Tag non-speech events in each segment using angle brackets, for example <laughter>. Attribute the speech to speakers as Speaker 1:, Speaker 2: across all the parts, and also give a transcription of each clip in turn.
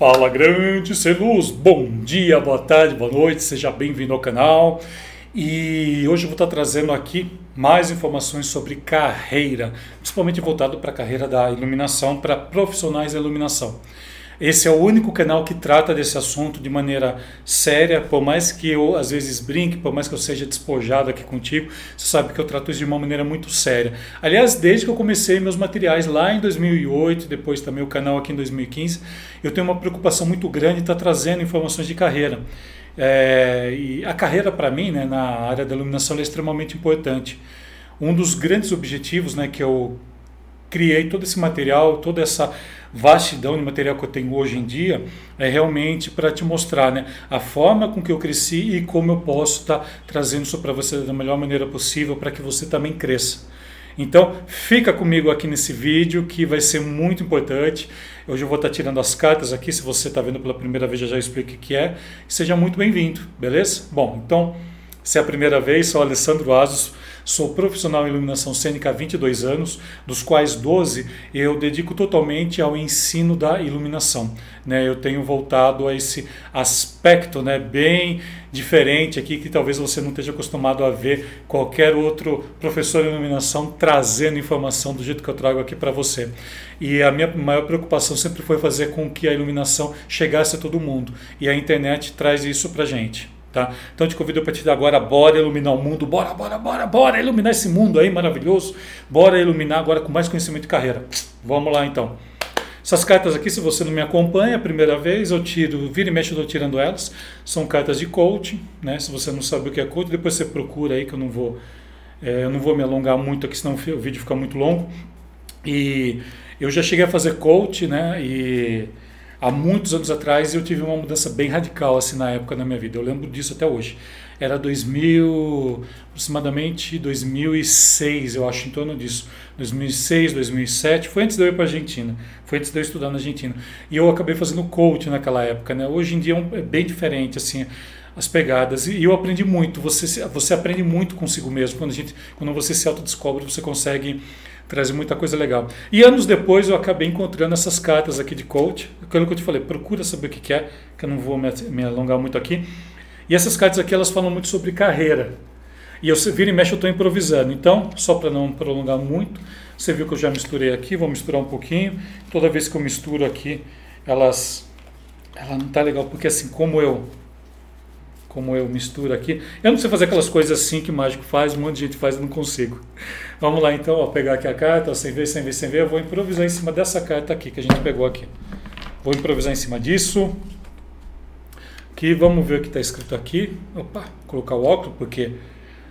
Speaker 1: Fala grande ser luz, bom dia, boa tarde, boa noite, seja bem-vindo ao canal. E hoje eu vou estar trazendo aqui mais informações sobre carreira, principalmente voltado para a carreira da iluminação, para profissionais da iluminação. Esse é o único canal que trata desse assunto de maneira séria, por mais que eu às vezes brinque, por mais que eu seja despojado aqui contigo, você sabe que eu trato isso de uma maneira muito séria. Aliás, desde que eu comecei meus materiais lá em 2008, depois também o canal aqui em 2015, eu tenho uma preocupação muito grande em estar trazendo informações de carreira. É, e a carreira para mim, né, na área da iluminação, é extremamente importante. Um dos grandes objetivos né, que eu criei todo esse material, toda essa vastidão de material que eu tenho hoje em dia, é realmente para te mostrar né, a forma com que eu cresci e como eu posso estar tá trazendo isso para você da melhor maneira possível para que você também cresça. Então, fica comigo aqui nesse vídeo que vai ser muito importante. Hoje eu vou estar tá tirando as cartas aqui, se você está vendo pela primeira vez, eu já explico o que é. Seja muito bem-vindo, beleza? Bom, então, se é a primeira vez, sou Alessandro Asos, Sou profissional em iluminação cênica há 22 anos, dos quais 12 eu dedico totalmente ao ensino da iluminação. Né? Eu tenho voltado a esse aspecto né, bem diferente aqui, que talvez você não esteja acostumado a ver qualquer outro professor de iluminação trazendo informação do jeito que eu trago aqui para você. E a minha maior preocupação sempre foi fazer com que a iluminação chegasse a todo mundo. E a internet traz isso para gente. Tá? Então te convido a partir de agora, bora iluminar o mundo, bora, bora, bora, bora iluminar esse mundo aí maravilhoso, bora iluminar agora com mais conhecimento de carreira. Vamos lá então. Essas cartas aqui, se você não me acompanha a primeira vez, eu tiro, vira e mexe, eu estou tirando elas. São cartas de coaching, né? Se você não sabe o que é coaching, depois você procura aí que eu não vou, é, eu não vou me alongar muito aqui, senão o vídeo fica muito longo. E eu já cheguei a fazer coaching, né? E há muitos anos atrás eu tive uma mudança bem radical assim na época da minha vida. Eu lembro disso até hoje. Era 2000, aproximadamente 2006, eu acho, em torno disso. 2006, 2007, foi antes de eu ir para a Argentina, foi antes de eu estudar na Argentina. E eu acabei fazendo coach naquela época, né? Hoje em dia é, é bem diferente, assim, as pegadas. E eu aprendi muito, você, você aprende muito consigo mesmo. Quando, a gente, quando você se autodescobre, você consegue traz muita coisa legal. E anos depois eu acabei encontrando essas cartas aqui de coach, aquilo que eu te falei, procura saber o que é, que eu não vou me alongar muito aqui. E essas cartas aqui elas falam muito sobre carreira. E eu vira e mexe eu estou improvisando. Então, só para não prolongar muito, você viu que eu já misturei aqui, vou misturar um pouquinho. Toda vez que eu misturo aqui, elas ela não tá legal porque assim como eu como eu misturo aqui. Eu não sei fazer aquelas coisas assim que o mágico faz, um monte de gente faz, eu não consigo. Vamos lá então, ó, pegar aqui a carta, ó, sem ver, sem ver, sem ver, eu vou improvisar em cima dessa carta aqui que a gente pegou aqui. Vou improvisar em cima disso. Aqui, vamos ver o que está escrito aqui. Opa, colocar o óculos, porque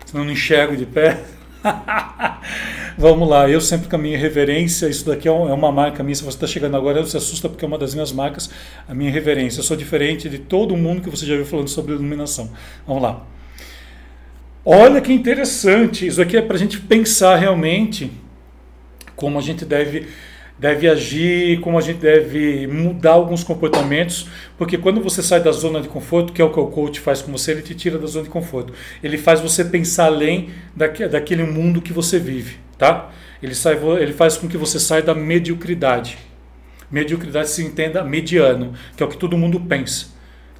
Speaker 1: senão não enxergo de pé. <laughs> Vamos lá, eu sempre com a minha reverência, isso daqui é, é uma marca minha, se você está chegando agora, se assusta porque é uma das minhas marcas, a minha reverência. Eu sou diferente de todo mundo que você já viu falando sobre iluminação. Vamos lá. Olha que interessante, isso aqui é para a gente pensar realmente como a gente deve deve agir, como a gente deve mudar alguns comportamentos, porque quando você sai da zona de conforto, que é o que o coach faz com você, ele te tira da zona de conforto. Ele faz você pensar além daquele mundo que você vive, tá? Ele, sai, ele faz com que você saia da mediocridade. Mediocridade se entenda mediano, que é o que todo mundo pensa.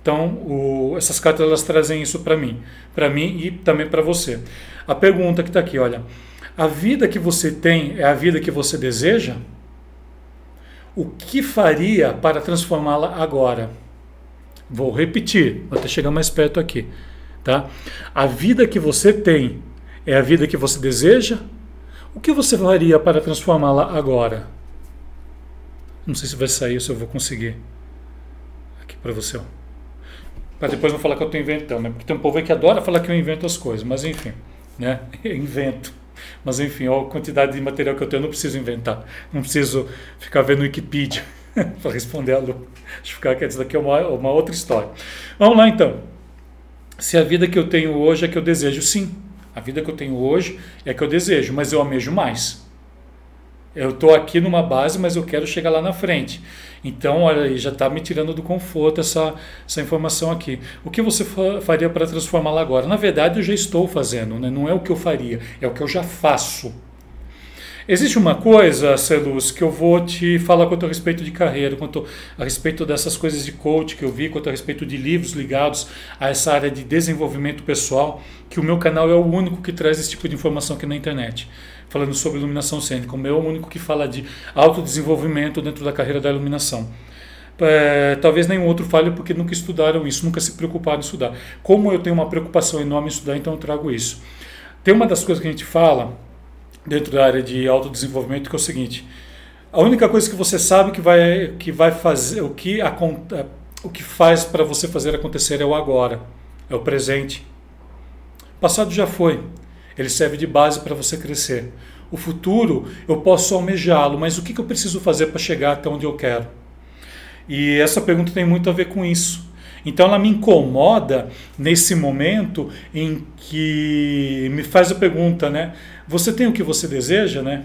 Speaker 1: Então, o, essas cartas elas trazem isso para mim, para mim e também para você. A pergunta que está aqui, olha, a vida que você tem é a vida que você deseja? O que faria para transformá-la agora? Vou repetir, vou até chegar mais perto aqui. Tá? A vida que você tem é a vida que você deseja? O que você faria para transformá-la agora? Não sei se vai sair, se eu vou conseguir. Aqui para você. Para depois não falar que eu estou inventando, né? porque tem um povo aí que adora falar que eu invento as coisas, mas enfim, né? <laughs> Eu invento. Mas enfim, a quantidade de material que eu tenho, eu não preciso inventar. Não preciso ficar vendo Wikipedia <laughs> para responder a Lu. Deixa eu ficar aqui, isso daqui é uma, uma outra história. Vamos lá então. Se a vida que eu tenho hoje é que eu desejo, sim. A vida que eu tenho hoje é que eu desejo, mas eu almejo mais. Eu estou aqui numa base, mas eu quero chegar lá na frente. Então, olha aí, já está me tirando do conforto essa, essa informação aqui. O que você faria para transformá-la agora? Na verdade, eu já estou fazendo, né? não é o que eu faria, é o que eu já faço. Existe uma coisa, Celuz, que eu vou te falar quanto a respeito de carreira, quanto a respeito dessas coisas de coach que eu vi, quanto a respeito de livros ligados a essa área de desenvolvimento pessoal, que o meu canal é o único que traz esse tipo de informação aqui na internet. Falando sobre iluminação cênica. O meu é o único que fala de autodesenvolvimento dentro da carreira da iluminação. É, talvez nenhum outro fale porque nunca estudaram isso, nunca se preocuparam em estudar. Como eu tenho uma preocupação enorme em estudar, então eu trago isso. Tem uma das coisas que a gente fala dentro da área de autodesenvolvimento que é o seguinte: a única coisa que você sabe que vai, que vai fazer, o que, a, o que faz para você fazer acontecer é o agora, é o presente. O passado já foi, ele serve de base para você crescer. O futuro eu posso almejá-lo, mas o que, eu preciso fazer para chegar até onde eu quero? E essa pergunta tem muito a ver com isso. Então ela me incomoda nesse momento em que me faz a pergunta, né? Você tem o que você deseja, né?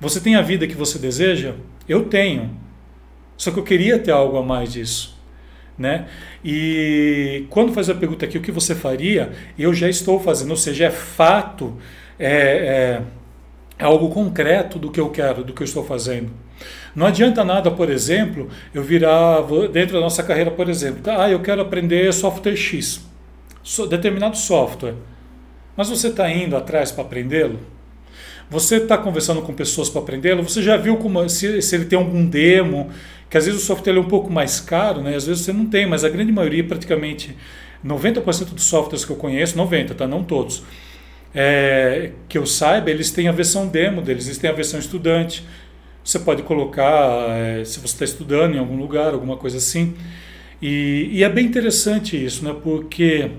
Speaker 1: Você tem a vida que você deseja? Eu tenho. Só que eu queria ter algo a mais disso, né? E quando faz a pergunta aqui, o que você faria? Eu já estou fazendo, ou seja, é fato, é, é, algo concreto do que eu quero, do que eu estou fazendo. Não adianta nada, por exemplo, eu virar dentro da nossa carreira, por exemplo, ah, eu quero aprender software X, determinado software. Mas você está indo atrás para aprendê-lo? Você está conversando com pessoas para aprendê-lo? Você já viu como se, se, ele tem algum demo? Que às vezes o software é um pouco mais caro, né? Às vezes você não tem, mas a grande maioria, praticamente 90% dos softwares que eu conheço, 90, tá? Não todos. É, que eu saiba, eles têm a versão demo deles, eles têm a versão estudante, você pode colocar, é, se você está estudando em algum lugar, alguma coisa assim. E, e, é bem interessante isso, né? porque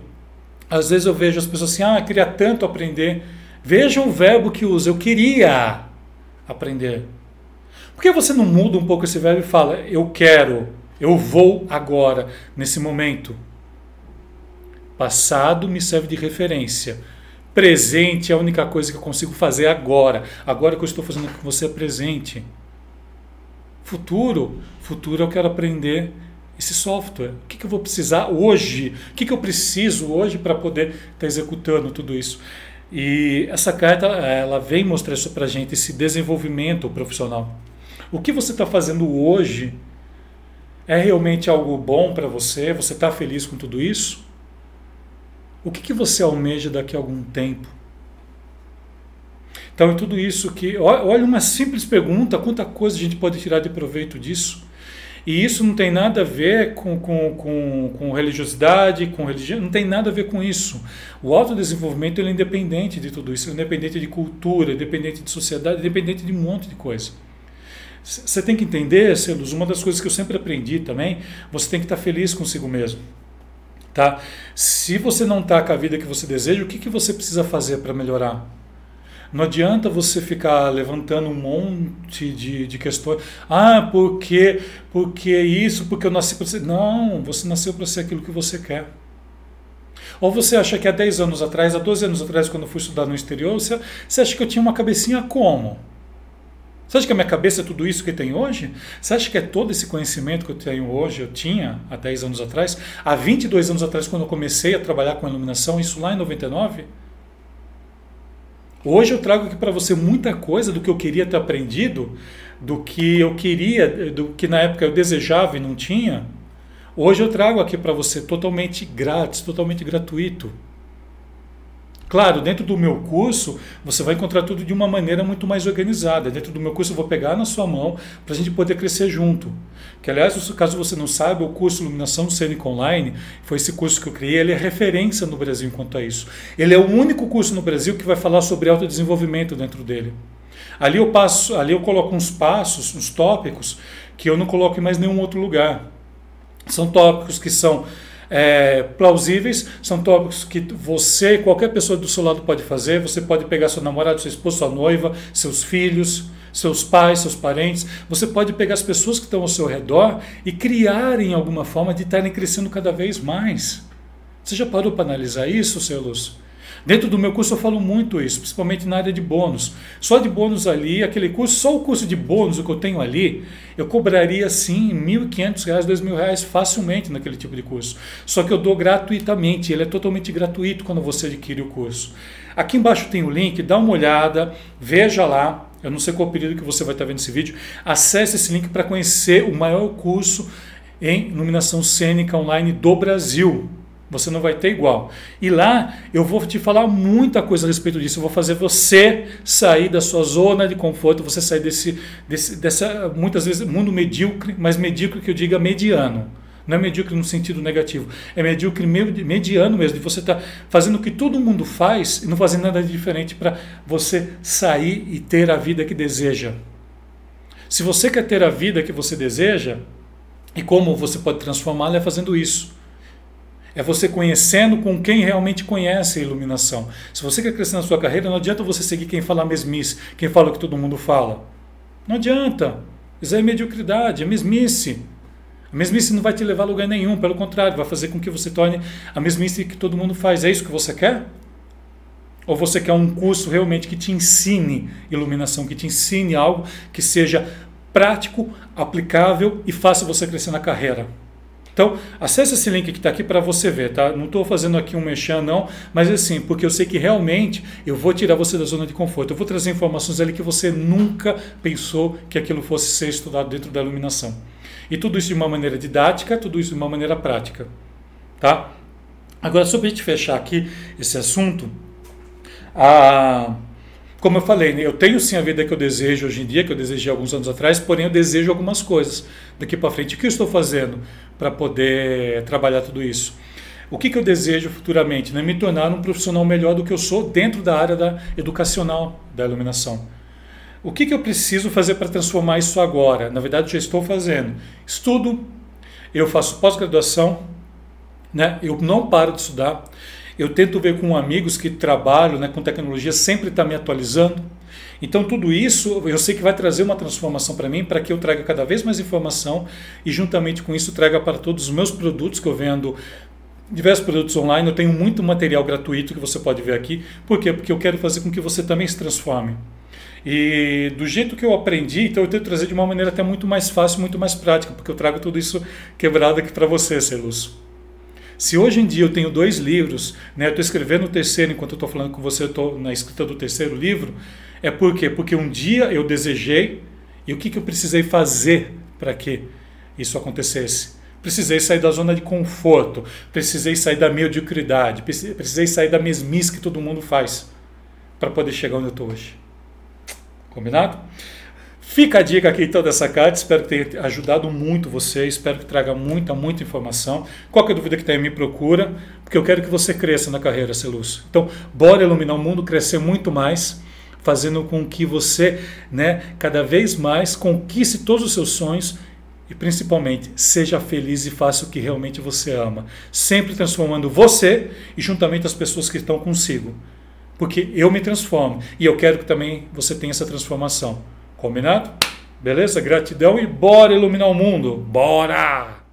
Speaker 1: às vezes eu vejo as pessoas assim, ah, queria tanto aprender. Veja o verbo que usa, eu queria aprender. Por que você não muda um pouco esse verbo e fala, eu quero, eu vou agora, nesse momento? Passado me serve de referência. Presente é a única coisa que eu consigo fazer agora. Agora que eu estou fazendo com você é presente. Futuro, futuro eu quero aprender esse software. O que, que eu vou precisar hoje? O que, que eu preciso hoje para poder estar tá executando tudo isso? E essa carta ela vem mostrar isso para a gente, esse desenvolvimento profissional. O que você está fazendo hoje é realmente algo bom para você? Você está feliz com tudo isso? O que, que você almeja daqui a algum tempo? Então, é tudo isso que. Olha, uma simples pergunta, quanta coisa a gente pode tirar de proveito disso. E isso não tem nada a ver com, com, com, com religiosidade, com religião, não tem nada a ver com isso. O autodesenvolvimento ele é independente de tudo isso, é independente de cultura, independente de sociedade, independente de um monte de coisa. Você tem que entender, Celos, uma das coisas que eu sempre aprendi também, você tem que estar feliz consigo mesmo. Tá? Se você não está com a vida que você deseja, o que, que você precisa fazer para melhorar? Não adianta você ficar levantando um monte de, de questões. Ah, porque, porque isso, porque eu nasci para ser. Não, você nasceu para ser aquilo que você quer. Ou você acha que há 10 anos atrás, há 12 anos atrás, quando eu fui estudar no exterior, você, você acha que eu tinha uma cabecinha como? Você acha que a minha cabeça é tudo isso que tem hoje? Você acha que é todo esse conhecimento que eu tenho hoje, eu tinha há 10 anos atrás? Há 22 anos atrás, quando eu comecei a trabalhar com iluminação, isso lá em 99? Hoje eu trago aqui para você muita coisa do que eu queria ter aprendido, do que eu queria, do que na época eu desejava e não tinha. Hoje eu trago aqui para você totalmente grátis, totalmente gratuito. Claro, dentro do meu curso, você vai encontrar tudo de uma maneira muito mais organizada. Dentro do meu curso, eu vou pegar na sua mão para a gente poder crescer junto. Que, aliás, caso você não saiba, o curso Iluminação Cênica Online, foi esse curso que eu criei, ele é referência no Brasil quanto a isso. Ele é o único curso no Brasil que vai falar sobre autodesenvolvimento dentro dele. Ali eu passo, ali eu coloco uns passos, uns tópicos que eu não coloco em mais nenhum outro lugar. São tópicos que são é, plausíveis, são tópicos que você, qualquer pessoa do seu lado pode fazer. Você pode pegar seu namorado, seu esposo, sua noiva, seus filhos, seus pais, seus parentes. Você pode pegar as pessoas que estão ao seu redor e criarem alguma forma de estarem crescendo cada vez mais. Você já parou para analisar isso, seu Lúcio? Dentro do meu curso eu falo muito isso, principalmente na área de bônus. Só de bônus ali, aquele curso, só o curso de bônus, o que eu tenho ali, eu cobraria sim R$ 1.500, R$ 2.000 facilmente naquele tipo de curso. Só que eu dou gratuitamente, ele é totalmente gratuito quando você adquire o curso. Aqui embaixo tem o link, dá uma olhada, veja lá, eu não sei qual período que você vai estar vendo esse vídeo, acesse esse link para conhecer o maior curso em iluminação cênica online do Brasil. Você não vai ter igual. E lá eu vou te falar muita coisa a respeito disso. Eu vou fazer você sair da sua zona de conforto, você sair desse, desse dessa, muitas vezes, mundo medíocre, mas medíocre que eu diga mediano. Não é medíocre no sentido negativo. É medíocre mediano mesmo. De você estar tá fazendo o que todo mundo faz e não fazendo nada diferente para você sair e ter a vida que deseja. Se você quer ter a vida que você deseja, e como você pode transformá-la é fazendo isso. É você conhecendo com quem realmente conhece a iluminação. Se você quer crescer na sua carreira, não adianta você seguir quem fala mesmice, quem fala o que todo mundo fala. Não adianta. Isso é mediocridade, é mesmice. A mesmice não vai te levar a lugar nenhum, pelo contrário, vai fazer com que você torne a mesmice que todo mundo faz. É isso que você quer? Ou você quer um curso realmente que te ensine iluminação, que te ensine algo que seja prático, aplicável e faça você crescer na carreira? Então, acesse esse link que está aqui para você ver, tá? Não estou fazendo aqui um mexer não, mas assim, porque eu sei que realmente eu vou tirar você da zona de conforto. Eu vou trazer informações ali que você nunca pensou que aquilo fosse ser estudado dentro da iluminação. E tudo isso de uma maneira didática, tudo isso de uma maneira prática. Tá? Agora, só para a gente fechar aqui esse assunto, a, como eu falei, né, eu tenho sim a vida que eu desejo hoje em dia, que eu desejei alguns anos atrás, porém eu desejo algumas coisas daqui para frente. O que eu estou fazendo para poder trabalhar tudo isso? O que, que eu desejo futuramente? Né? Me tornar um profissional melhor do que eu sou dentro da área da educacional da iluminação. O que, que eu preciso fazer para transformar isso agora? Na verdade, já estou fazendo. Estudo, eu faço pós-graduação, né? eu não paro de estudar. Eu tento ver com amigos que trabalham né, com tecnologia, sempre está me atualizando. Então, tudo isso eu sei que vai trazer uma transformação para mim, para que eu traga cada vez mais informação e, juntamente com isso, traga para todos os meus produtos que eu vendo diversos produtos online. Eu tenho muito material gratuito que você pode ver aqui. Por quê? Porque eu quero fazer com que você também se transforme. E do jeito que eu aprendi, então eu tento trazer de uma maneira até muito mais fácil, muito mais prática, porque eu trago tudo isso quebrado aqui para você, Celus. Se hoje em dia eu tenho dois livros, né, eu estou escrevendo o terceiro enquanto eu estou falando com você, eu estou na escrita do terceiro livro, é por quê? Porque um dia eu desejei e o que, que eu precisei fazer para que isso acontecesse? Precisei sair da zona de conforto, precisei sair da mediocridade, precisei sair da mesmice que todo mundo faz para poder chegar onde eu estou hoje. Combinado? Fica a dica aqui então dessa carta, espero que tenha ajudado muito você, espero que traga muita, muita informação. Qualquer dúvida que tenha, me procura, porque eu quero que você cresça na carreira, Celus. Então, bora iluminar o mundo, crescer muito mais, fazendo com que você, né, cada vez mais conquiste todos os seus sonhos e principalmente seja feliz e faça o que realmente você ama, sempre transformando você e juntamente as pessoas que estão consigo porque eu me transformo e eu quero que também você tenha essa transformação. Combinado? Beleza? Gratidão e bora iluminar o mundo. Bora!